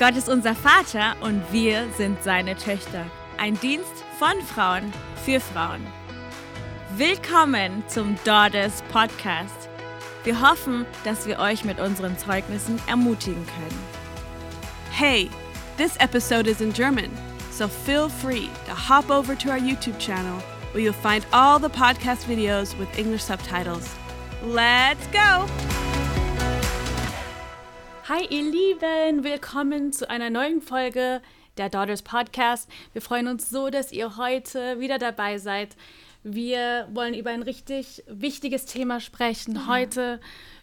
Gott ist unser Vater und wir sind seine Töchter. Ein Dienst von Frauen für Frauen. Willkommen zum Daughters Podcast. Wir hoffen, dass wir euch mit unseren Zeugnissen ermutigen können. Hey, this episode is in German, so feel free to hop over to our YouTube channel where you'll find all the podcast videos with English subtitles. Let's go! Hi ihr Lieben, willkommen zu einer neuen Folge der Daughters Podcast. Wir freuen uns so, dass ihr heute wieder dabei seid. Wir wollen über ein richtig wichtiges Thema sprechen. Ja. Heute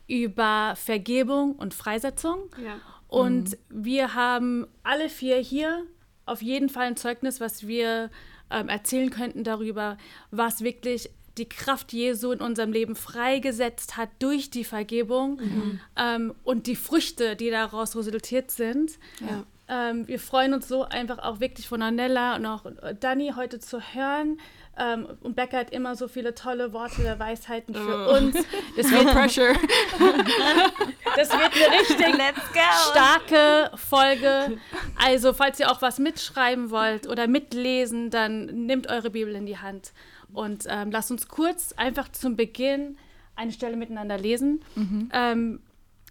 über Vergebung und Freisetzung. Ja. Und mhm. wir haben alle vier hier auf jeden Fall ein Zeugnis, was wir ähm, erzählen könnten darüber, was wirklich die Kraft Jesu in unserem Leben freigesetzt hat durch die Vergebung mhm. ähm, und die Früchte, die daraus resultiert sind. Ja. Ähm, wir freuen uns so einfach auch wirklich von Anella und auch Dani heute zu hören. Ähm, und Becca hat immer so viele tolle Worte der Weisheiten für oh. uns. Das wird, pressure. das wird eine richtig starke Folge. Also, falls ihr auch was mitschreiben wollt oder mitlesen, dann nehmt eure Bibel in die Hand. Und ähm, lasst uns kurz einfach zum Beginn eine Stelle miteinander lesen. Mhm. Ähm,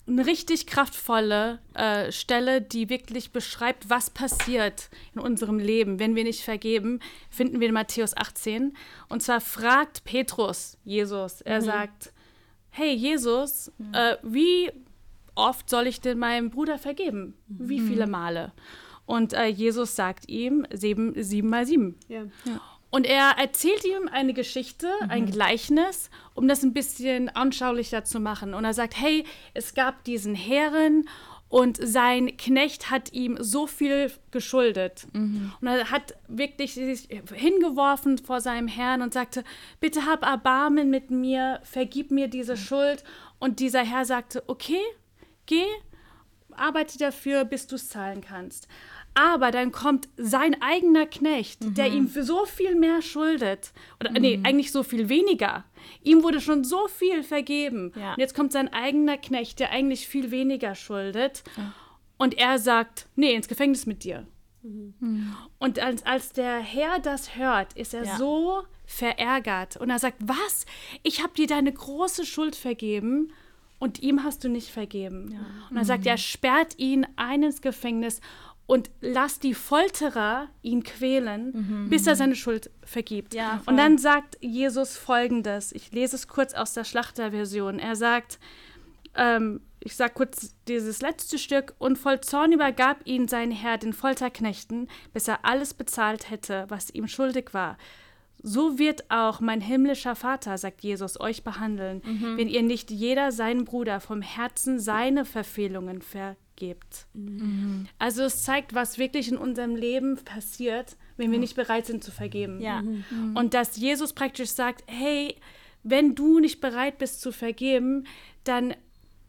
eine richtig kraftvolle äh, Stelle, die wirklich beschreibt, was passiert in unserem Leben, wenn wir nicht vergeben, finden wir in Matthäus 18. Und zwar fragt Petrus Jesus. Er mhm. sagt, hey Jesus, mhm. äh, wie oft soll ich denn meinem Bruder vergeben? Wie mhm. viele Male? Und äh, Jesus sagt ihm sieben, sieben mal sieben. Ja. Ja. Und er erzählt ihm eine Geschichte, mhm. ein Gleichnis, um das ein bisschen anschaulicher zu machen. Und er sagt, hey, es gab diesen Herren und sein Knecht hat ihm so viel geschuldet. Mhm. Und er hat wirklich sich hingeworfen vor seinem Herrn und sagte, bitte hab Erbarmen mit mir, vergib mir diese mhm. Schuld. Und dieser Herr sagte, okay, geh, arbeite dafür, bis du es zahlen kannst. Aber dann kommt sein eigener Knecht, mhm. der ihm für so viel mehr schuldet. Oder mhm. nee, eigentlich so viel weniger. Ihm wurde schon so viel vergeben. Ja. Und jetzt kommt sein eigener Knecht, der eigentlich viel weniger schuldet. Ja. Und er sagt, nee, ins Gefängnis mit dir. Mhm. Und als, als der Herr das hört, ist er ja. so verärgert. Und er sagt, was? Ich habe dir deine große Schuld vergeben und ihm hast du nicht vergeben. Ja. Und er sagt, mhm. er sperrt ihn ein ins Gefängnis und lass die Folterer ihn quälen, mhm. bis er seine Schuld vergibt. Ja, und dann sagt Jesus folgendes: Ich lese es kurz aus der Schlachterversion. Er sagt, ähm, ich sage kurz dieses letzte Stück, und voll Zorn übergab ihn sein Herr den Folterknechten, bis er alles bezahlt hätte, was ihm schuldig war. So wird auch mein himmlischer Vater, sagt Jesus, euch behandeln, mhm. wenn ihr nicht jeder seinen Bruder vom Herzen seine Verfehlungen vergibt gibt. Mhm. Also es zeigt, was wirklich in unserem Leben passiert, wenn wir nicht bereit sind zu vergeben. Ja. Mhm. Und dass Jesus praktisch sagt, hey, wenn du nicht bereit bist zu vergeben, dann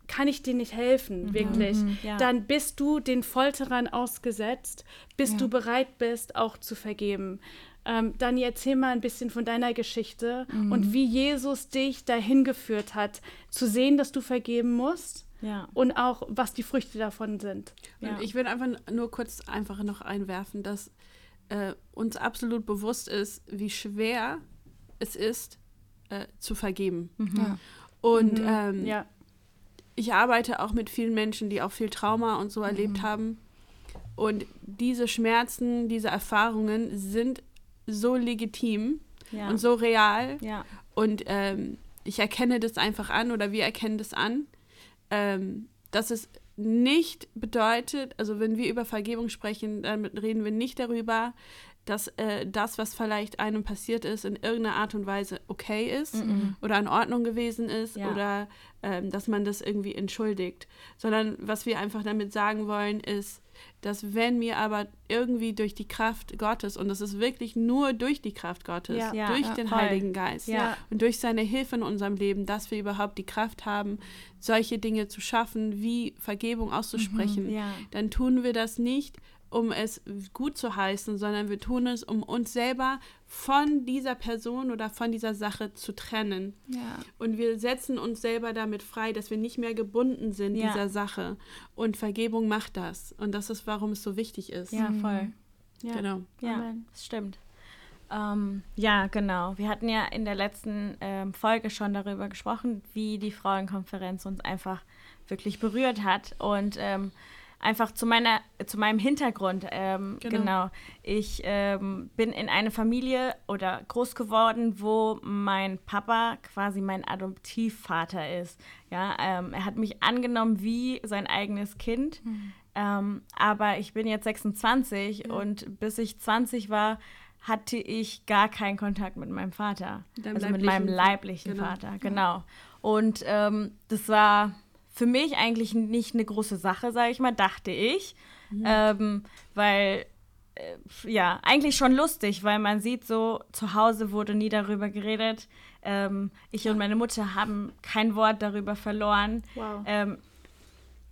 kann ich dir nicht helfen, mhm. wirklich. Mhm. Ja. Dann bist du den Folterern ausgesetzt, bis ja. du bereit bist, auch zu vergeben. Ähm, Dani, erzähl mal ein bisschen von deiner Geschichte mhm. und wie Jesus dich dahin geführt hat, zu sehen, dass du vergeben musst ja. Und auch, was die Früchte davon sind. Ja. Ich will einfach nur kurz einfach noch einwerfen, dass äh, uns absolut bewusst ist, wie schwer es ist, äh, zu vergeben. Mhm. Ja. Und mhm. Ähm, ja. ich arbeite auch mit vielen Menschen, die auch viel Trauma und so mhm. erlebt haben. Und diese Schmerzen, diese Erfahrungen sind so legitim ja. und so real. Ja. Und ähm, ich erkenne das einfach an oder wir erkennen das an ähm, dass es nicht bedeutet, also wenn wir über Vergebung sprechen, dann reden wir nicht darüber, dass äh, das, was vielleicht einem passiert ist, in irgendeiner Art und Weise okay ist mm -mm. oder in Ordnung gewesen ist ja. oder ähm, dass man das irgendwie entschuldigt, sondern was wir einfach damit sagen wollen, ist, dass wenn mir aber irgendwie durch die Kraft Gottes, und das ist wirklich nur durch die Kraft Gottes, ja, durch ja, den voll. Heiligen Geist ja. und durch seine Hilfe in unserem Leben, dass wir überhaupt die Kraft haben, solche Dinge zu schaffen, wie Vergebung auszusprechen, mhm, dann tun wir das nicht, um es gut zu heißen, sondern wir tun es, um uns selber von dieser Person oder von dieser Sache zu trennen. Ja. Und wir setzen uns selber damit frei, dass wir nicht mehr gebunden sind Ja. dieser Sache. Und Vergebung macht das. Und das ist, warum es so wichtig ist. Ja, voll. Ja. Genau. Ja, Amen. das stimmt. Ähm, ja, genau. Wir hatten ja in der letzten ähm, Folge schon darüber gesprochen, wie die Frauenkonferenz uns einfach wirklich berührt hat. Und ähm, einfach zu meiner, zu meinem Hintergrund. Ähm, Genau. genau. Ich ähm, bin in eine Familie oder groß geworden, wo mein Papa quasi mein Adoptivvater ist. Ja, ähm, er hat mich angenommen wie sein eigenes Kind. Ähm, aber ich bin jetzt 26 und bis ich 20 war, hatte ich gar keinen Kontakt mit meinem Vater. Deinem also mit meinem leiblichen- leiblichen genau. Vater, genau. Und ähm, das war für mich eigentlich nicht eine große Sache, sage ich mal, dachte ich. Ähm, weil, äh, ja, eigentlich schon lustig, weil man sieht so, zu Hause wurde nie darüber geredet. Ähm, ich und meine Mutter haben kein Wort darüber verloren. Wow. Ähm,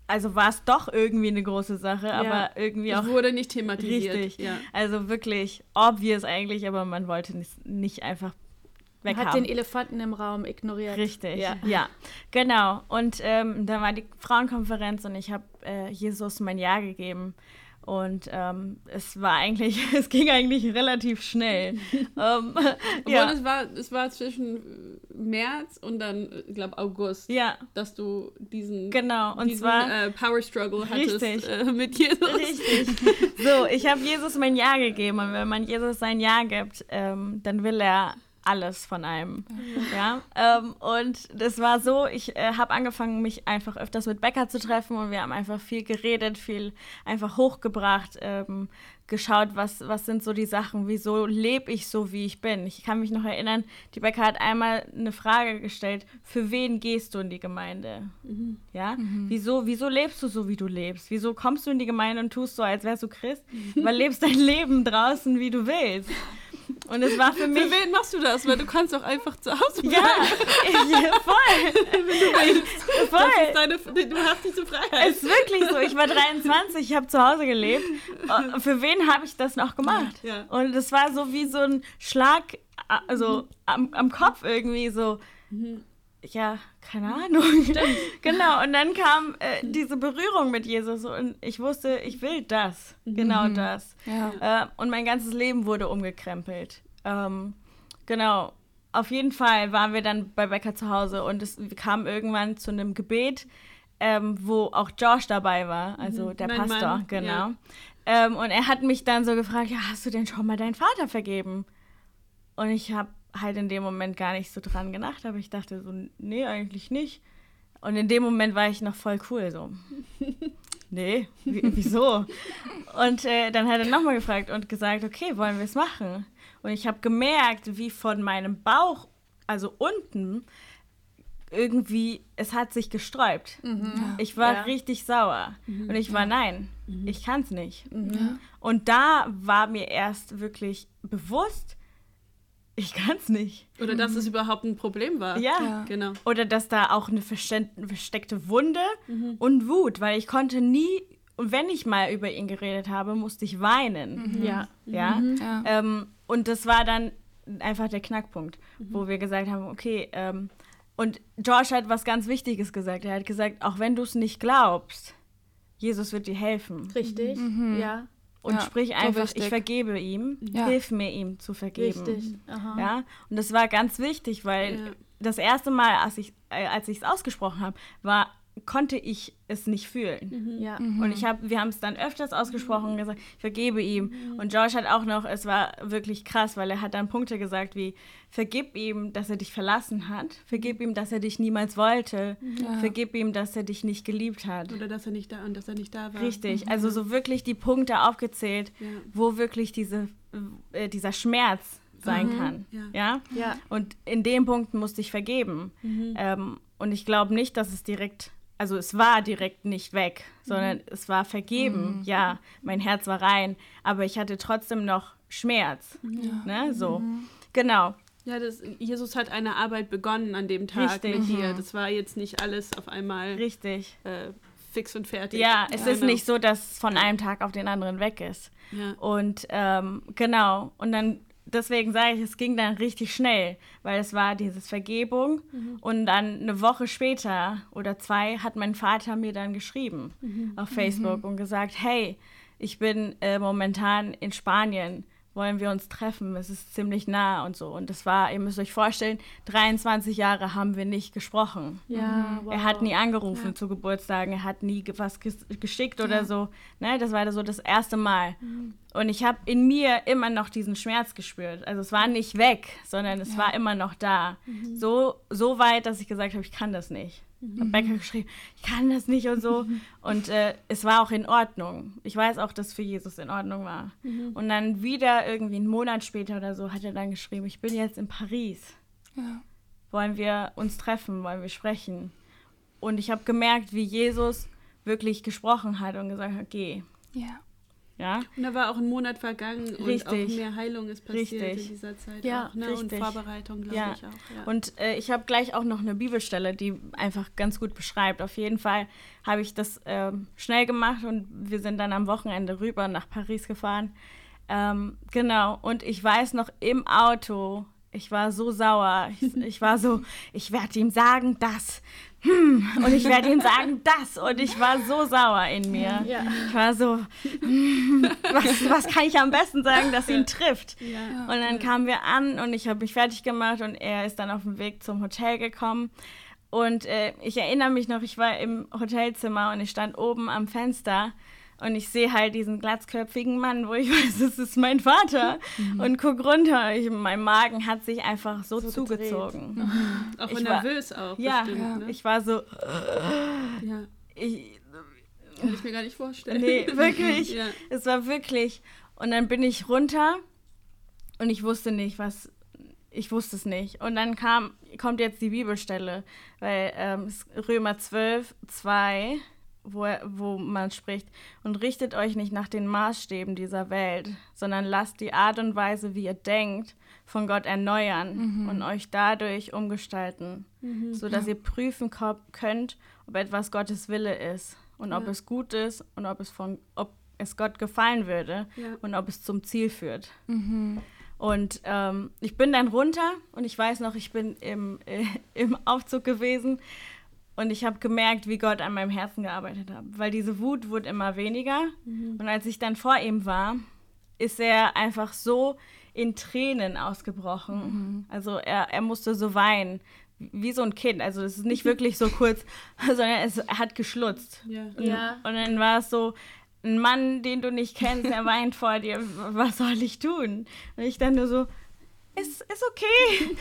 also war es doch irgendwie eine große Sache, aber irgendwie Es auch wurde nicht thematisiert. richtig. Ja. Also wirklich obvious eigentlich, aber man wollte nicht, nicht einfach Weghaben. hat den Elefanten im Raum ignoriert. Richtig, Ja. ja, genau. Und ähm, dann war die Frauenkonferenz und ich habe äh, Jesus mein Ja gegeben. Und ähm, es war eigentlich, es ging eigentlich relativ schnell. ähm, Obwohl ja, es war, es war zwischen äh, März und dann, ich glaube, August, ja, dass du diesen, genau. Und diesen zwar äh, Power Struggle hattest äh, mit Jesus. Richtig. So, ich habe Jesus mein Ja gegeben und wenn man Jesus sein Ja gibt, ähm, dann will er alles von einem. Ja. Ähm, und das war so, ich äh, habe angefangen, mich einfach öfters mit Becker zu treffen und wir haben einfach viel geredet, viel einfach hochgebracht, ähm, geschaut, was, was sind so die Sachen, wieso lebe ich so, wie ich bin. Ich kann mich noch erinnern, die Becker hat einmal eine Frage gestellt, für wen gehst du in die Gemeinde? Ja? Wieso, wieso lebst du so, wie du lebst? Wieso kommst du in die Gemeinde und tust so, als wärst du Christ? Weil lebst dein Leben draußen, wie du willst. Und es war für mich. Für wen machst du das? Weil du kannst doch einfach zu Hause bleiben. ja, ich, voll. Das voll. ist deine, du hast diese Freiheit. Es ist wirklich so. Ich war 23, ich habe zu Hause gelebt. Äh, Für wen habe ich das noch gemacht? Ja. Und es war so wie so ein Schlag also am, am Kopf irgendwie so. Ja, keine Ahnung. genau. Und dann kam äh, diese Berührung mit Jesus und ich wusste, ich will das. Genau das. Ja. Äh, und mein ganzes Leben wurde umgekrempelt. Ähm, genau. Auf jeden Fall waren wir dann bei Becker zu Hause und es kam irgendwann zu einem Gebet, ähm, wo auch Josh dabei war, also der Mein Pastor, Mann, genau. ja. Ähm, und er hat mich dann so gefragt, ja, hast du denn schon mal deinen Vater vergeben? Und ich habe halt in dem Moment gar nicht so dran gedacht, aber ich dachte so, nee, eigentlich nicht. Und in dem Moment war ich noch voll cool, so. Nee, wie, wieso? Und äh, dann hat er nochmal gefragt und gesagt, okay, wollen wir es machen? Und ich habe gemerkt, wie von meinem Bauch, also unten, irgendwie, es hat sich gesträubt. Ich war Ja. richtig sauer. Und ich war, nein, ich kann es nicht. Und da war mir erst wirklich bewusst, ich kann es nicht. Oder dass es überhaupt ein Problem war. Ja. Ja. Genau. Oder dass da auch eine verste- versteckte Wunde Mhm. und Wut, weil ich konnte nie, und wenn ich mal über ihn geredet habe, musste ich weinen. Ja. Ja. Ja. Ähm, und das war dann einfach der Knackpunkt, Mhm. wo wir gesagt haben, okay, ähm, und George hat was ganz Wichtiges gesagt. Er hat gesagt, auch wenn du es nicht glaubst, Jesus wird dir helfen. Richtig. Ja. Und Ja, sprich einfach, ich vergebe ihm, Ja. hilf mir ihm zu vergeben. Richtig. Aha. Ja, und das war ganz wichtig, weil Ja. das erste Mal, als ich äh, als ich es ausgesprochen habe, war konnte ich es nicht fühlen. Ja. Und ich habe, wir haben es dann öfters ausgesprochen und gesagt, ich vergebe ihm. Und George hat auch noch, es war wirklich krass, weil er hat dann Punkte gesagt wie, vergib ihm, dass er dich verlassen hat, vergib ihm, dass er dich niemals wollte, Ja. vergib ihm, dass er dich nicht geliebt hat. Oder dass er nicht da und dass er nicht da war. Richtig, also so wirklich die Punkte aufgezählt, Ja. wo wirklich diese, äh, dieser Schmerz sein kann. Ja. Ja? Ja. Und in dem Punkt musste ich vergeben. Ähm, und ich glaube nicht, dass es direkt, also es war direkt nicht weg, sondern es war vergeben. Ja, mein Herz war rein, aber ich hatte trotzdem noch Schmerz. Ne? So. Genau. Ja, das, Jesus hat eine Arbeit begonnen an dem Tag Richtig. mit dir. Das war jetzt nicht alles auf einmal Richtig. äh, fix und fertig. Ja, es ja, ist genau. nicht so, dass es von einem Tag auf den anderen weg ist. Ja. Und ähm, genau, und dann deswegen sage ich, es ging dann richtig schnell, weil es war dieses Vergebung mhm. und dann eine Woche später oder zwei hat mein Vater mir dann geschrieben mhm. auf Facebook mhm. und gesagt, hey, ich bin äh, momentan in Spanien wollen wir uns treffen. Es ist ziemlich nah und so. Und das war, ihr müsst euch vorstellen, 23 Jahre haben wir nicht gesprochen. Ja, wow. Er hat nie angerufen ja. zu Geburtstagen, er hat nie was geschickt oder ja. so. Ne, das war so das erste Mal. Mhm. Und ich habe in mir immer noch diesen Schmerz gespürt. Also es war nicht weg, sondern es ja. war immer noch da. Mhm. So, so weit, dass ich gesagt habe, ich kann das nicht. Mhm. Habe Becker geschrieben, ich kann das nicht und so. Mhm. Und äh, es war auch in Ordnung. Ich weiß auch, dass für Jesus in Ordnung war. Mhm. Und dann wieder irgendwie einen Monat später oder so hat er dann geschrieben, ich bin jetzt in Paris. Ja. Wollen wir uns treffen, wollen wir sprechen. Und ich habe gemerkt, wie Jesus wirklich gesprochen hat und gesagt hat, geh. Ja. Ja. Und da war auch ein Monat vergangen richtig. und auch mehr Heilung ist passiert richtig. in dieser Zeit. Ja, auch, ne? Und Vorbereitung, glaube ja. ich auch. Ja. Und äh, ich habe gleich auch noch eine Bibelstelle, die einfach ganz gut beschreibt. Auf jeden Fall habe ich das äh, schnell gemacht und wir sind dann am Wochenende rüber nach Paris gefahren. Ähm, genau, und ich weiß noch im Auto, ich war so sauer. Ich, ich war so, ich werde ihm sagen, dass hm, und ich werde ihm sagen, das. Und ich war so sauer in mir. Ja. Ich war so, hm, was, was kann ich am besten sagen, dass ihn trifft? Ja. Und dann kamen wir an und ich habe mich fertig gemacht und er ist dann auf dem Weg zum Hotel gekommen. Und äh, ich erinnere mich noch, ich war im Hotelzimmer und ich stand oben am Fenster und ich sehe halt diesen glatzköpfigen Mann, wo ich weiß, das ist mein Vater. Mhm. Und guck runter. Ich, mein Magen hat sich einfach so, so zugezogen. Mhm. Auch ich nervös war, auch. Ja, bestimmt, ne? ich war so. ja. Ich, Kann ich mir gar nicht vorstellen. Nee, wirklich. ja. Es war wirklich. Und dann bin ich runter und ich wusste nicht, was. Ich wusste es nicht. Und dann kam, kommt jetzt die Bibelstelle, weil ähm, Römer 12, 2 wo, wo man spricht, und richtet euch nicht nach den Maßstäben dieser Welt, sondern lasst die Art und Weise, wie ihr denkt, von Gott erneuern mhm. und euch dadurch umgestalten, mhm. sodass ja. ihr prüfen könnt, ob etwas Gottes Wille ist und ja. ob es gut ist und ob es, von, ob es Gott gefallen würde ja. und ob es zum Ziel führt. Mhm. Und ähm, ich bin dann runter und ich weiß noch, ich bin im, äh, im Aufzug gewesen und ich habe gemerkt, wie Gott an meinem Herzen gearbeitet hat, weil diese Wut wurde immer weniger. Mhm. Und als ich dann vor ihm war, ist er einfach so in Tränen ausgebrochen. Mhm. Also er, er musste so weinen, wie so ein Kind. Also es ist nicht wirklich so kurz, sondern es, er hat geschlutzt. Ja. Und, ja. und dann war es so, ein Mann, den du nicht kennst, der weint vor dir, was soll ich tun? Und ich dann nur so, ist, ist okay.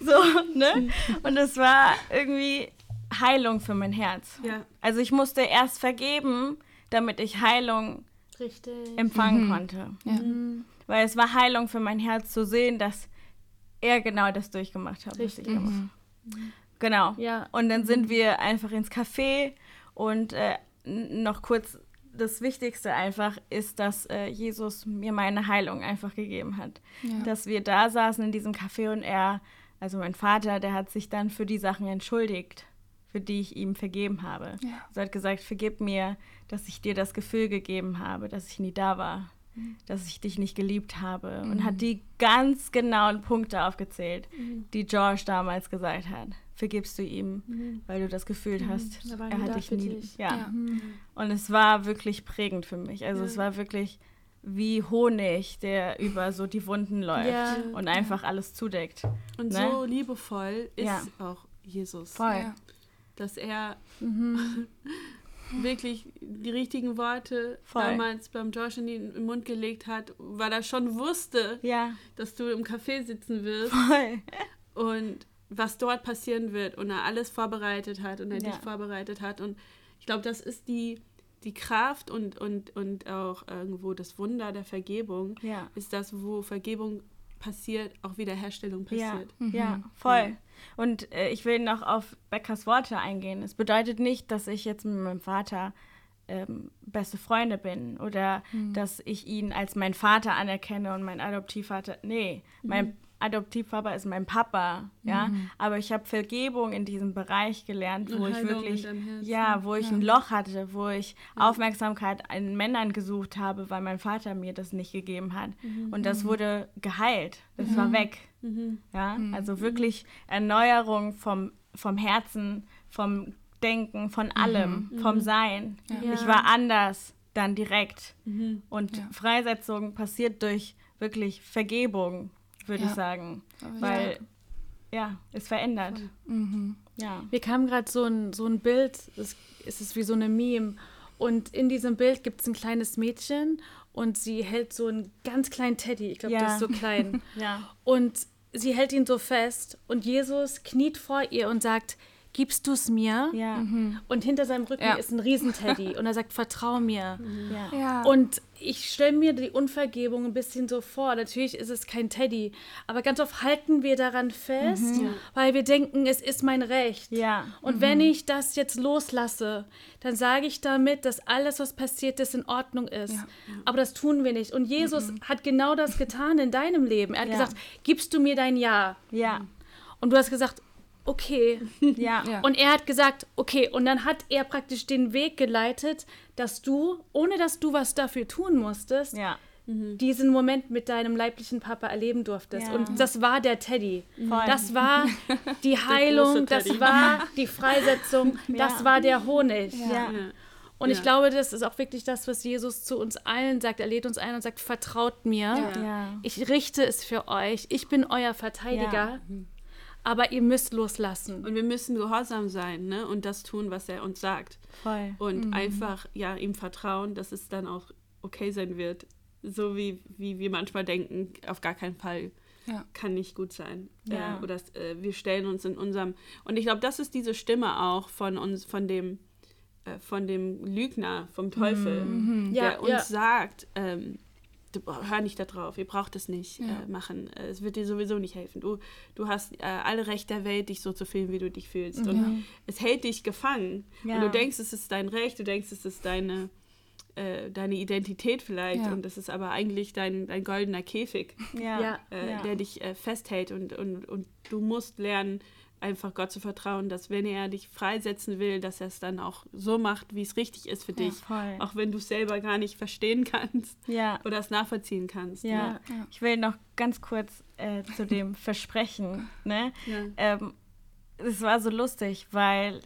so, ne? Und es war irgendwie Heilung für mein Herz. Ja. Also ich musste erst vergeben, damit ich Heilung Richtig. empfangen mhm. konnte. Ja. Mhm. Weil es war Heilung für mein Herz zu sehen, dass er genau das durchgemacht hat, Richtig. was ich gemacht mhm. Genau. Ja. Und dann sind wir einfach ins Café und äh, noch kurz das Wichtigste einfach ist, dass äh, Jesus mir meine Heilung einfach gegeben hat. Ja. Dass wir da saßen in diesem Café und er, also mein Vater, der hat sich dann für die Sachen entschuldigt, für die ich ihm vergeben habe. Ja. Also er hat gesagt, vergib mir, dass ich dir das Gefühl gegeben habe, dass ich nie da war, mhm. dass ich dich nicht geliebt habe. Mhm. Und hat die ganz genauen Punkte aufgezählt, mhm. die George damals gesagt hat vergibst du ihm, mhm. weil du das Gefühl mhm. hast, er hat dich nie. Dich. Ja. ja. Und es war wirklich prägend für mich. Also ja. es war wirklich wie Honig, der über so die Wunden läuft ja. und einfach alles zudeckt. Und ne? so liebevoll ist auch Jesus. Voll. Dass er mhm. wirklich die richtigen Worte Voll. damals beim Josh in den Mund gelegt hat, weil er schon wusste, dass du im Café sitzen wirst. Voll. Und was dort passieren wird und er alles vorbereitet hat und er ja. dich vorbereitet hat. Und ich glaube, das ist die, die Kraft und, und, und auch irgendwo das Wunder der Vergebung, ja. ist das, wo Vergebung passiert, auch Wiederherstellung passiert. Ja, mhm. ja voll. Und äh, ich will noch auf Beckers Worte eingehen. Es bedeutet nicht, dass ich jetzt mit meinem Vater ähm, beste Freunde bin oder mhm. dass ich ihn als meinen Vater anerkenne und mein Adoptivvater. Nee, mhm. Adoptivpapa ist mein Papa, ja. Mhm. Aber ich habe Vergebung in diesem Bereich gelernt, wo ich wirklich, ja, wo ich ja. ein Loch hatte, wo ich ja. Aufmerksamkeit an Männern gesucht habe, weil mein Vater mir das nicht gegeben hat. Mhm. Und das wurde geheilt. Das mhm. war weg. Mhm. Ja, mhm. also wirklich Erneuerung vom, vom Herzen, vom Denken, von mhm. allem, vom Sein. Ja. Ich war anders dann direkt. Und Freisetzung passiert durch wirklich Vergebung würde ja. ich sagen. Weil, ja, es verändert. Mhm. Ja. Wir kamen gerade so ein, so ein Bild, es, es ist wie so eine Meme. Und in diesem Bild gibt es ein kleines Mädchen und sie hält so einen ganz kleinen Teddy. Ich glaube, ja. das ist so klein. ja. Und sie hält ihn so fest und Jesus kniet vor ihr und sagt, gibst du es mir? Ja. Mhm. Und hinter seinem Rücken ja. ist ein Riesenteddy und er sagt, vertrau mir. Mhm. Ja. ja. Und ich stelle mir die Unvergebung ein bisschen so vor. Natürlich ist es kein Teddy, aber ganz oft halten wir daran fest, mhm. weil wir denken, es ist mein Recht. Ja. Und mhm. wenn ich das jetzt loslasse, dann sage ich damit, dass alles, was passiert ist, in Ordnung ist. Ja. Aber das tun wir nicht. Und Jesus mhm. hat genau das getan in deinem Leben. Er hat gesagt, gibst du mir dein Ja? Ja. Und du hast gesagt, okay. Ja. ja. Und er hat gesagt, okay. Und dann hat er praktisch den Weg geleitet, dass du, ohne dass du was dafür tun musstest, ja. Mhm. diesen Moment mit deinem leiblichen Papa erleben durftest. Ja. Und das war der Teddy. Voll. Das war die Heilung, das war die Freisetzung, das war der Honig. Und ja. ich glaube, das ist auch wirklich das, was Jesus zu uns allen sagt. Er lädt uns ein und sagt, vertraut mir. Ja. Ich richte es für euch. Ich bin euer Verteidiger. Ja. Mhm aber ihr müsst loslassen. Und wir müssen gehorsam sein ne? und das tun, was er uns sagt. Voll. Und mhm. einfach ja, ihm vertrauen, dass es dann auch okay sein wird. So wie, wie wir manchmal denken, auf gar keinen Fall ja. kann nicht gut sein. Ja. Äh, oder äh, wir stellen uns in unserem. Und ich glaube, das ist diese Stimme auch von uns, von dem, äh, von dem Lügner, vom Teufel, mhm. der ja, uns sagt, ähm, du, hör nicht da drauf, ihr braucht es nicht ja. äh, machen. Es wird dir sowieso nicht helfen. Du, du hast äh, alle Recht der Welt, dich so zu fühlen, wie du dich fühlst. Ja. Und es hält dich gefangen. Ja. Und du denkst, es ist dein Recht, du denkst, es ist deine, äh, deine Identität vielleicht. Und es ist aber eigentlich dein, dein goldener Käfig, äh, der dich äh, festhält. Und, und, und du musst lernen, einfach Gott zu vertrauen, dass wenn er dich freisetzen will, dass er es dann auch so macht, wie es richtig ist für ja, dich. Voll. Auch wenn du es selber gar nicht verstehen kannst ja. oder es nachvollziehen kannst. Ja. Ja. Ich will noch ganz kurz äh, zu dem Versprechen. Ne? Ähm, es war so lustig, weil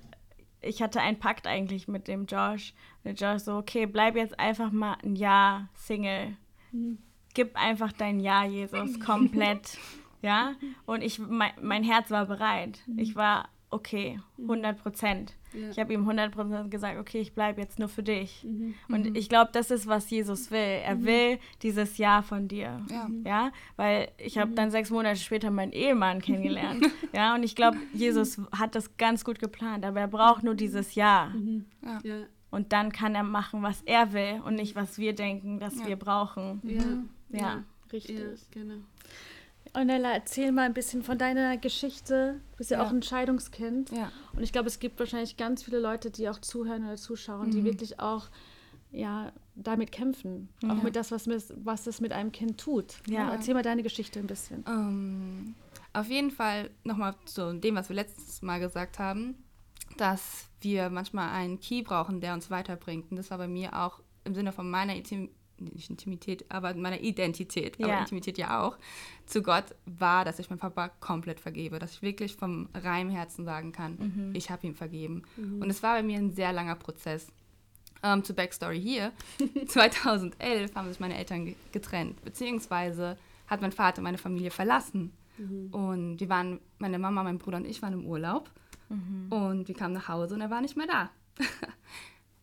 ich hatte einen Pakt eigentlich mit dem Josh. Der Josh so, okay, bleib jetzt einfach mal ein Jahr Single. Mhm. Gib einfach dein Ja, Jesus, komplett. ja. Und ich, mein, mein Herz war bereit. Mhm. Ich war okay, 100 Prozent. Ja. Ich habe ihm 100 Prozent gesagt, okay, ich bleibe jetzt nur für dich. Mhm. Und mhm. ich glaube, das ist, was Jesus will. Er mhm. will dieses Ja von dir. Ja, ja? weil ich habe mhm. dann sechs Monate später meinen Ehemann kennengelernt. ja, und ich glaube, Jesus hat das ganz gut geplant, aber er braucht nur dieses Ja. Mhm. ja. Und dann kann er machen, was er will und nicht, was wir denken, dass wir brauchen. Ja, ja. richtig. genau. Ornella, erzähl mal ein bisschen von deiner Geschichte. Du bist ja, ja auch ein Scheidungskind. Ja. Und ich glaube, es gibt wahrscheinlich ganz viele Leute, die auch zuhören oder zuschauen, mhm. die wirklich auch ja, damit kämpfen. Ja. Auch mit das, was, was es mit einem Kind tut. Ja. Erzähl mal deine Geschichte ein bisschen. Um, ähm, auf jeden Fall nochmal zu dem, was wir letztes Mal gesagt haben, dass wir manchmal einen Key brauchen, der uns weiterbringt. Und das war bei mir auch im Sinne von meiner nicht Intimität, aber meiner Identität, ja. aber Intimität ja auch, zu Gott war, dass ich meinem Papa komplett vergebe, dass ich wirklich vom reinen Herzen sagen kann, mhm. ich habe ihm vergeben. Mhm. Und es war bei mir ein sehr langer Prozess. Ähm, zur Backstory hier, 2011 haben sich meine Eltern getrennt, beziehungsweise hat mein Vater meine Familie verlassen. Mhm. Und wir waren, meine Mama, mein Bruder und ich waren im Urlaub mhm. und wir kamen nach Hause und er war nicht mehr da.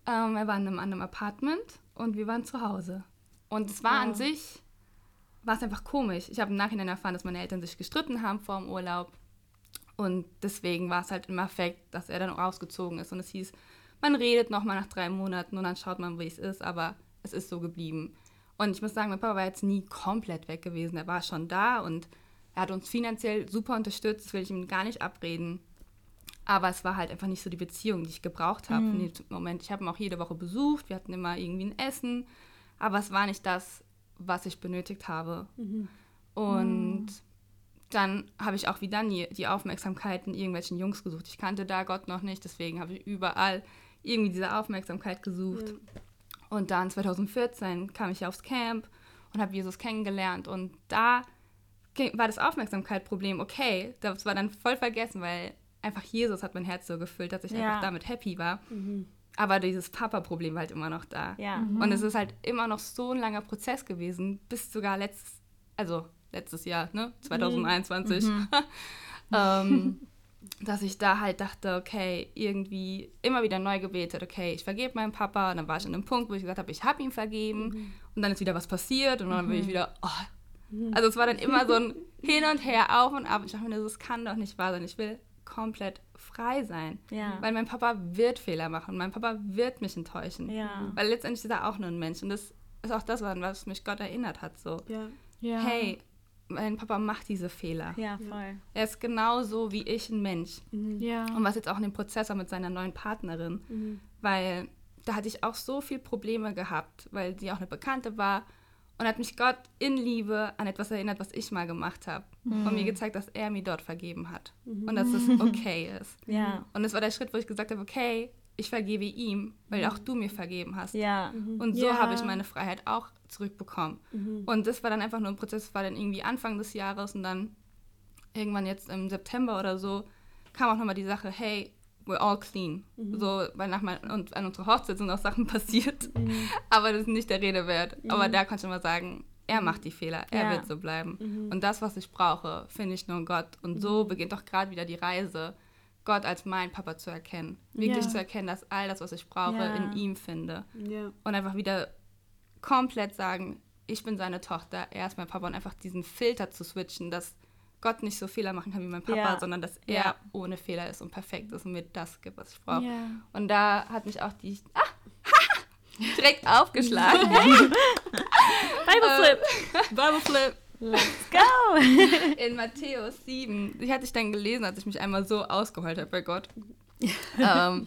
ähm, er war in einem anderen Apartment und wir waren zu Hause. Und es war wow. an sich, war es einfach komisch. Ich habe im Nachhinein erfahren, dass meine Eltern sich gestritten haben vor dem Urlaub. Und deswegen war es halt im Affekt, dass er dann rausgezogen ist. Und es hieß, man redet nochmal nach drei Monaten und dann schaut man, wie es ist. Aber es ist so geblieben. Und ich muss sagen, mein Papa war jetzt nie komplett weg gewesen. Er war schon da und er hat uns finanziell super unterstützt. Das will ich ihm gar nicht abreden. Aber es war halt einfach nicht so die Beziehung, die ich gebraucht habe mhm. in dem Moment. Ich habe ihn auch jede Woche besucht, wir hatten immer irgendwie ein Essen, aber es war nicht das, was ich benötigt habe. Mhm. Und mhm. dann habe ich auch wie Dani die Aufmerksamkeit in irgendwelchen Jungs gesucht. Ich kannte da Gott noch nicht, deswegen habe ich überall irgendwie diese Aufmerksamkeit gesucht. Ja. Und dann 2014 kam ich aufs Camp und habe Jesus kennengelernt und da war das Aufmerksamkeitsproblem okay. Das war dann voll vergessen, weil einfach Jesus hat mein Herz so gefüllt, dass ich ja. einfach damit happy war. Mhm. Aber dieses Papa-Problem war halt immer noch da. Ja. Mhm. Und es ist halt immer noch so ein langer Prozess gewesen, bis sogar letztes, also letztes Jahr, ne? 2021. Mhm. ähm, dass ich da halt dachte, okay, irgendwie immer wieder neu gebetet, okay, ich vergebe meinem Papa. Und dann war ich an einem Punkt, wo ich gesagt habe, ich habe ihm vergeben. Mhm. Und dann ist wieder was passiert und dann bin ich mhm. wieder, oh. Mhm. Also es war dann immer so ein Hin und Her, auf und ab. Ich dachte mir, das kann doch nicht wahr sein. Ich will komplett frei sein. Ja. Weil mein Papa wird Fehler machen. Mein Papa wird mich enttäuschen. Ja. Weil letztendlich ist er auch nur ein Mensch. Und das ist auch das, was mich Gott erinnert hat. So, ja. hey, mein Papa macht diese Fehler. Ja, voll. Er ist genauso wie ich ein Mensch. Mhm. Ja. Und was jetzt auch in dem Prozess war mit seiner neuen Partnerin. Mhm. Weil da hatte ich auch so viele Probleme gehabt, weil sie auch eine Bekannte war. Und hat mich Gott in Liebe an etwas erinnert, was ich mal gemacht habe. Mhm. Und mir gezeigt, dass er mir dort vergeben hat. Mhm. Und dass es okay ist. Ja. Und es war der Schritt, wo ich gesagt habe, okay, ich vergebe ihm, weil auch du mir vergeben hast. Ja. Und so ja. habe ich meine Freiheit auch zurückbekommen. Mhm. Und das war dann einfach nur ein Prozess, das war dann irgendwie Anfang des Jahres und dann irgendwann jetzt im September oder so kam auch nochmal die Sache, hey, we're all clean. Mhm. So, weil nach mein, und an unserer Hochzeit sind auch Sachen passiert, mhm. aber das ist nicht der Rede wert. Mhm. Aber da kannst du mal sagen, er macht die Fehler, er ja. wird so bleiben. Mhm. Und das, was ich brauche, finde ich nur Gott. Und so mhm. beginnt doch gerade wieder die Reise, Gott als mein Papa zu erkennen. Wirklich ja. zu erkennen, dass all das, was ich brauche, ja. in ihm finde. Und einfach wieder komplett sagen, ich bin seine Tochter, er ist mein Papa und einfach diesen Filter zu switchen, dass Gott nicht so Fehler machen kann wie mein Papa, ja. sondern dass er ja. ohne Fehler ist und perfekt ist und mir das gibt, was ich brauche. Ja. Und da hat mich auch die ah, direkt aufgeschlagen. Bible Flip. Bible Flip. Let's go! In Matthäus 7, die hatte ich dann gelesen, als ich mich einmal so ausgeheult habe bei Gott. ähm,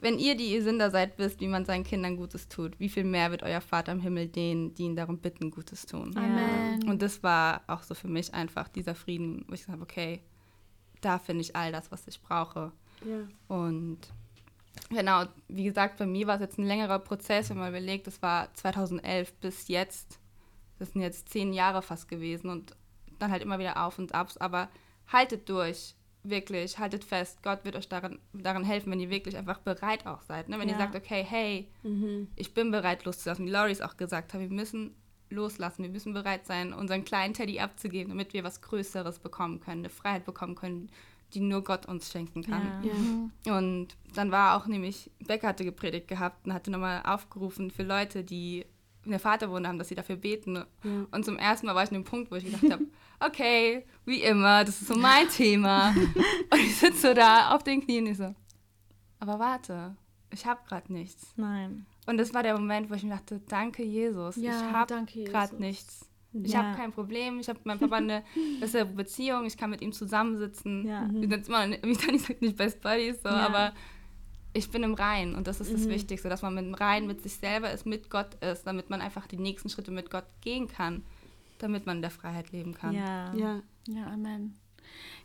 wenn ihr, die ihr Sünder seid, wisst, wie man seinen Kindern Gutes tut, wie viel mehr wird euer Vater im Himmel denen, die ihn darum bitten, Gutes tun. Amen. Und das war auch so für mich einfach dieser Frieden, wo ich gesagt habe, okay, da finde ich all das, was ich brauche. Ja. Und genau, wie gesagt, bei mir war es jetzt ein längerer Prozess, wenn man überlegt, das war 2011 bis jetzt, das sind jetzt zehn Jahre fast gewesen und dann halt immer wieder Auf und Abs, aber haltet durch wirklich, haltet fest, Gott wird euch daran, daran helfen, wenn ihr wirklich einfach bereit auch seid. Ne? Wenn ja. ihr sagt, okay, hey, mhm. ich bin bereit loszulassen, wie Laurie es auch gesagt hat, wir müssen loslassen, wir müssen bereit sein, unseren kleinen Teddy abzugeben, damit wir was Größeres bekommen können, eine Freiheit bekommen können, die nur Gott uns schenken kann. Ja. Ja. Und dann war auch nämlich, Becker hatte gepredigt gehabt und hatte nochmal aufgerufen für Leute, die in der Vaterwunde haben, dass sie dafür beten. Ja. Und zum ersten Mal war ich an dem Punkt, wo ich gedacht habe, okay, wie immer, das ist so mein Thema. und ich sitze so da auf den Knien und ich so, aber warte, ich habe gerade nichts. Nein. Und das war der Moment, wo ich mir dachte, danke Jesus, ja, ich habe gerade nichts. Ich ja. habe kein Problem, ich habe mit meinem Papa eine bessere Beziehung, ich kann mit ihm zusammensitzen. Ja. Wir sind immer, wie Dani sagt, nicht Best Buddies, so, aber ich bin im Rein und das ist mhm. das Wichtigste, dass man mit dem Rein mit sich selber ist, mit Gott ist, damit man einfach die nächsten Schritte mit Gott gehen kann, damit man in der Freiheit leben kann. Ja, ja, ja Amen.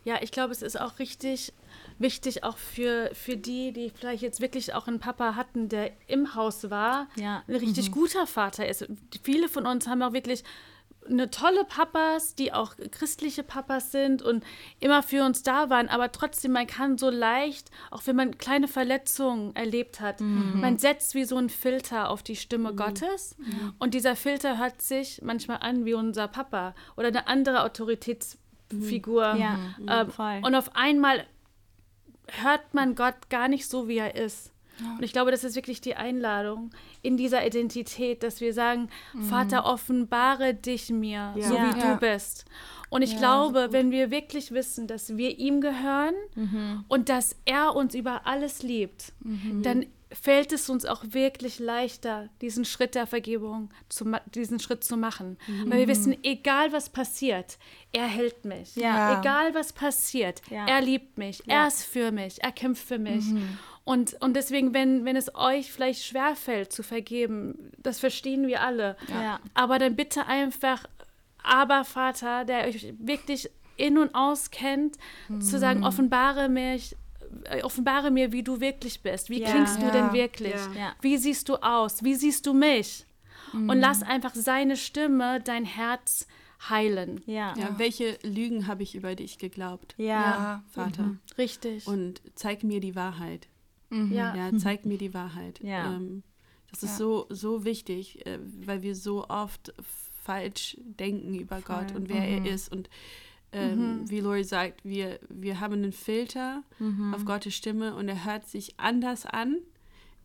Ja, ich glaube, es ist auch richtig wichtig, auch für, für die, die vielleicht jetzt wirklich auch einen Papa hatten, der im Haus war, ja. ein richtig mhm. guter Vater ist. Viele von uns haben auch wirklich eine tolle Papas, die auch christliche Papas sind und immer für uns da waren, aber trotzdem, man kann so leicht, auch wenn man kleine Verletzungen erlebt hat, mhm. man setzt wie so ein Filter auf die Stimme mhm. Gottes mhm. und dieser Filter hört sich manchmal an wie unser Papa oder eine andere Autoritätsfigur. Ja, ähm, und auf einmal hört man Gott gar nicht so, wie er ist. Und ich glaube, das ist wirklich die Einladung in dieser Identität, dass wir sagen, mhm. Vater, offenbare dich mir, ja. so wie ja. du bist. Und ich glaube, wenn wir wirklich wissen, dass wir ihm gehören mhm. und dass er uns über alles liebt, mhm. dann fällt es uns auch wirklich leichter, diesen Schritt der Vergebung, zu, diesen Schritt zu machen. Mhm. Weil wir wissen, egal was passiert, er hält mich. Ja. Egal was passiert, ja. er liebt mich, ja. er ist für mich, er kämpft für mich. Mhm. Und, und deswegen, wenn, wenn es euch vielleicht schwerfällt zu vergeben, das verstehen wir alle. Aber dann bitte einfach, aber Vater, der euch wirklich in- und auskennt, mhm. zu sagen, offenbare mich, offenbare mir, wie du wirklich bist. Wie ja. klingst du ja. denn wirklich? Ja. Wie siehst du aus? Wie siehst du mich? Mhm. Und lass einfach seine Stimme dein Herz heilen. Ja. ja welche Lügen habe ich über dich geglaubt? Ja. Vater. Mhm. Richtig. Und zeig mir die Wahrheit. Mhm. Ja. ja, zeig mir die Wahrheit. Ja. Ähm, das ist so, so wichtig, äh, weil wir so oft falsch denken über Voll. Gott und wer er mhm. ist. Und ähm, mhm. wie Lori sagt, wir, wir haben einen Filter mhm. auf Gottes Stimme und er hört sich anders an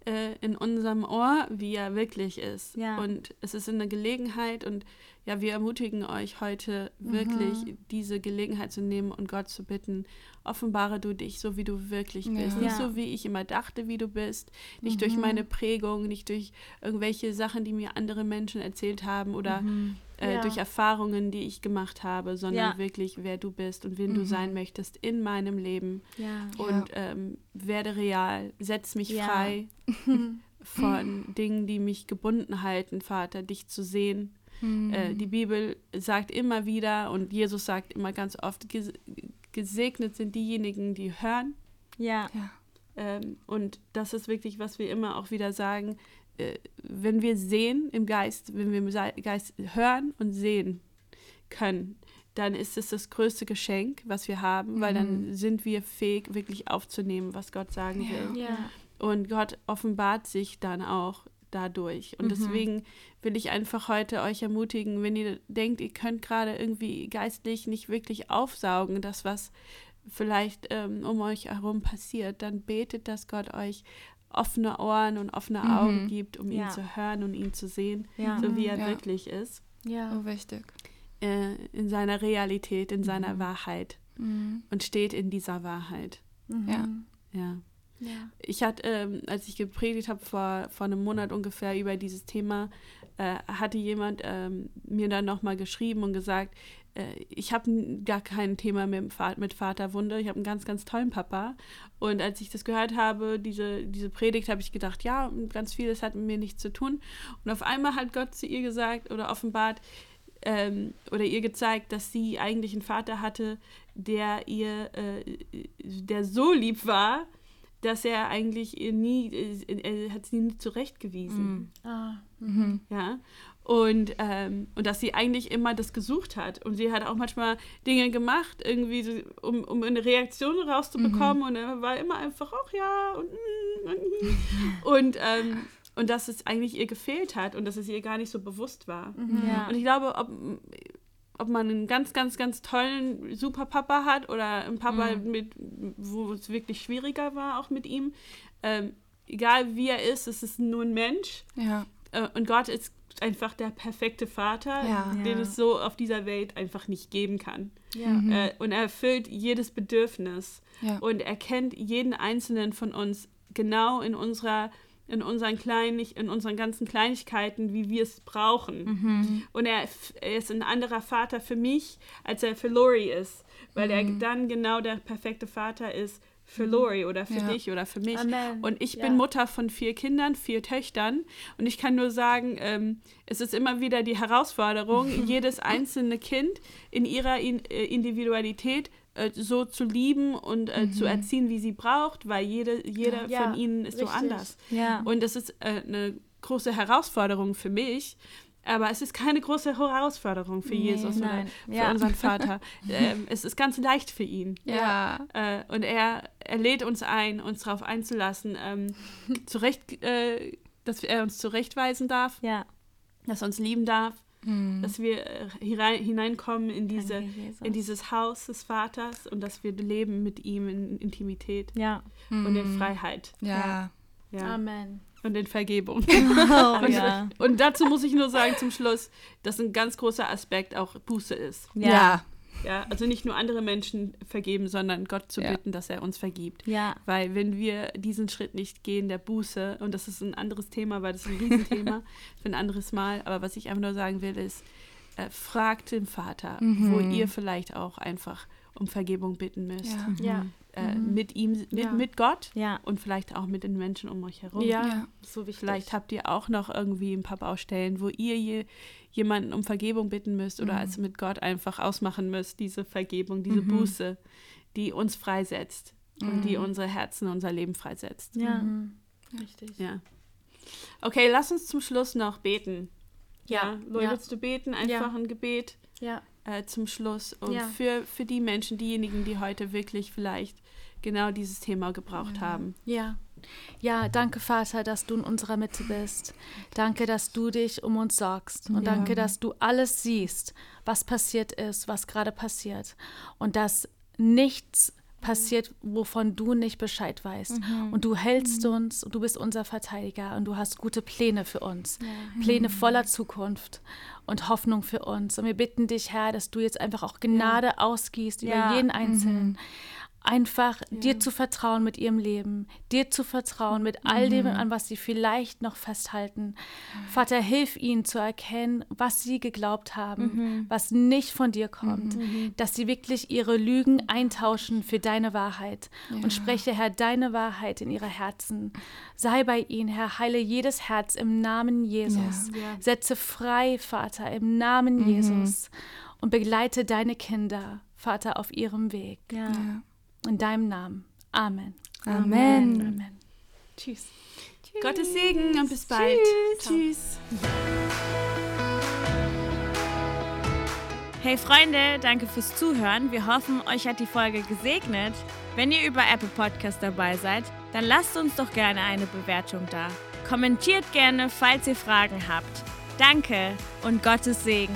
äh, in unserem Ohr, wie er wirklich ist. Ja. Und es ist eine Gelegenheit und ja, wir ermutigen euch heute wirklich, mhm. diese Gelegenheit zu nehmen und Gott zu bitten, offenbare du dich so, wie du wirklich bist. Ja. Nicht so, wie ich immer dachte, wie du bist. Nicht mhm. durch meine Prägung, nicht durch irgendwelche Sachen, die mir andere Menschen erzählt haben oder mhm. äh, ja. durch Erfahrungen, die ich gemacht habe, sondern ja. wirklich, wer du bist und wen du mhm. sein möchtest in meinem Leben. Und ähm, werde real, setz mich frei von Dingen, die mich gebunden halten, Vater, dich zu sehen Mhm. Äh, die Bibel sagt immer wieder und Jesus sagt immer ganz oft, gesegnet sind diejenigen, die hören. Ja. ja. Ähm, und das ist wirklich, was wir immer auch wieder sagen, äh, wenn wir sehen im Geist, wenn wir im Geist hören und sehen können, dann ist es das größte Geschenk, was wir haben, mhm. weil dann mhm. sind wir fähig, wirklich aufzunehmen, was Gott sagen ja. will. Ja. Und Gott offenbart sich dann auch dadurch. Und mhm. deswegen will ich einfach heute euch ermutigen, wenn ihr denkt, ihr könnt gerade irgendwie geistlich nicht wirklich aufsaugen, das, was vielleicht ähm, um euch herum passiert, dann betet, dass Gott euch offene Ohren und offene mhm. Augen gibt, um ja. ihn zu hören und ihn zu sehen, ja. so wie er ja. wirklich ist. Ja, oh, wichtig. Äh, in seiner Realität, in mhm. seiner Wahrheit mhm. und steht in dieser Wahrheit. Mhm. Ja. Ja. Ja. Ich hatte, ähm, als ich gepredigt habe vor, vor einem Monat ungefähr über dieses Thema, äh, hatte jemand ähm, mir dann nochmal geschrieben und gesagt, äh, ich habe gar kein Thema mit, mit Vaterwunde, ich habe einen ganz, ganz tollen Papa. Und als ich das gehört habe, diese, diese Predigt, habe ich gedacht, ja, ganz vieles hat mit mir nichts zu tun. Und auf einmal hat Gott zu ihr gesagt oder offenbart, ähm, oder ihr gezeigt, dass sie eigentlich einen Vater hatte, der ihr, äh, der so lieb war, dass er eigentlich nie, er hat sie nie zurechtgewiesen. Mhm. Ah. Mhm. Ja. Und, ähm, und dass sie eigentlich immer das gesucht hat. Und sie hat auch manchmal Dinge gemacht, irgendwie, so, um, um eine Reaktion rauszubekommen. Mhm. Und er war immer einfach, ach ja, und, mm, und, und, ähm, und dass es eigentlich ihr gefehlt hat und dass es ihr gar nicht so bewusst war. Mhm. Ja. Und ich glaube, ob, ob man einen ganz, ganz, ganz tollen super Papa hat oder einen Papa, mhm. mit, wo es wirklich schwieriger war, auch mit ihm. Ähm, egal wie er ist, es ist nur ein Mensch. Ja. Äh, und Gott ist einfach der perfekte Vater, ja. den ja. es so auf dieser Welt einfach nicht geben kann. Ja. Mhm. Äh, und er erfüllt jedes Bedürfnis und er kennt jeden einzelnen von uns genau in unserer in unseren kleinen, in unseren ganzen Kleinigkeiten, wie wir es brauchen. Mhm. Und er, er, ist ein anderer Vater für mich, als er für Lori ist, weil mhm. er dann genau der perfekte Vater ist für. Lori oder für ja. dich oder für mich. Amen. Und ich bin Mutter von vier Kindern, vier Töchtern. Und ich kann nur sagen, ähm, es ist immer wieder die Herausforderung, jedes einzelne Kind in ihrer in, äh, Individualität äh, so zu lieben und äh, mhm. zu erziehen, wie sie braucht, weil jede, jeder ja, von ihnen ist richtig. so anders. Ja. Und das ist äh, eine große Herausforderung für mich. Aber es ist keine große Herausforderung für nee, Jesus nein. oder für ja. unseren Vater. ähm, es ist ganz leicht für ihn. Ja. Äh, und er, er lädt uns ein, uns darauf einzulassen, ähm, zurecht, äh, dass er uns zurechtweisen darf, ja. dass er uns lieben darf mhm. dass wir äh, hineinkommen in, diese, in dieses Haus des Vaters und dass wir leben mit ihm in Intimität ja. und in mhm. Freiheit. Ja. ja. Amen. Und in Vergebung. Oh, und, ja. und dazu muss ich nur sagen zum Schluss, dass ein ganz großer Aspekt auch Buße ist. Ja. Ja, also nicht nur andere Menschen vergeben, sondern Gott zu ja. bitten, dass er uns vergibt. Ja. Weil wenn wir diesen Schritt nicht gehen, der Buße, und das ist ein anderes Thema, weil das ist ein Riesenthema für ein anderes Mal, aber was ich einfach nur sagen will, ist, äh, fragt den Vater, mhm. wo ihr vielleicht auch einfach um Vergebung bitten müsst. Ja. ja. Äh, mhm. mit ihm, mit, ja. mit Gott ja. und vielleicht auch mit den Menschen um euch herum. Ja, ja. so wichtig. Vielleicht habt ihr auch noch irgendwie ein paar Baustellen, wo ihr je, jemanden um Vergebung bitten müsst oder mhm. also mit Gott einfach ausmachen müsst, diese Vergebung, diese mhm. Buße, die uns freisetzt und die mhm. unsere Herzen, unser Leben freisetzt. Ja, mhm. richtig. Ja. Okay, lass uns zum Schluss noch beten. Ja, ja. ja. willst du beten? Einfach ein Gebet. Ja äh, zum Schluss und ja. für, für die Menschen, diejenigen, die heute wirklich vielleicht genau dieses Thema gebraucht ja. haben. Ja. Ja, danke Vater, dass du in unserer Mitte bist. Danke, dass du dich um uns sorgst. Und ja. danke, dass du alles siehst, was passiert ist, was gerade passiert. Und dass nichts passiert, wovon du nicht Bescheid weißt. Mhm. Und du hältst mhm. uns, du bist unser Verteidiger und du hast gute Pläne für uns. Ja. Pläne voller Zukunft und Hoffnung für uns. Und wir bitten dich, Herr, dass du jetzt einfach auch Gnade ja. ausgießt über jeden Einzelnen. Mhm einfach ja. dir zu vertrauen mit ihrem Leben, dir zu vertrauen mit all dem, mhm. an was sie vielleicht noch festhalten. Vater, hilf ihnen zu erkennen, was sie geglaubt haben, mhm. was nicht von dir kommt, mhm. mhm. dass sie wirklich ihre Lügen eintauschen für deine Wahrheit. Ja. Und spreche, Herr, deine Wahrheit in ihre Herzen. Sei bei ihnen, Herr, heile jedes Herz im Namen Jesus. Ja. Setze frei, Vater, im Namen mhm. Jesus. Und begleite deine Kinder, Vater, auf ihrem Weg. Ja. In deinem Namen. Amen. Amen. Amen. Amen. Tschüss. Tschüss. Gottes Segen und bis bald. Tschüss. Tschüss. Hey Freunde, danke fürs Zuhören. Wir hoffen, euch hat die Folge gesegnet. Wenn ihr über Apple Podcast dabei seid, dann lasst uns doch gerne eine Bewertung da. Kommentiert gerne, falls ihr Fragen habt. Danke und Gottes Segen.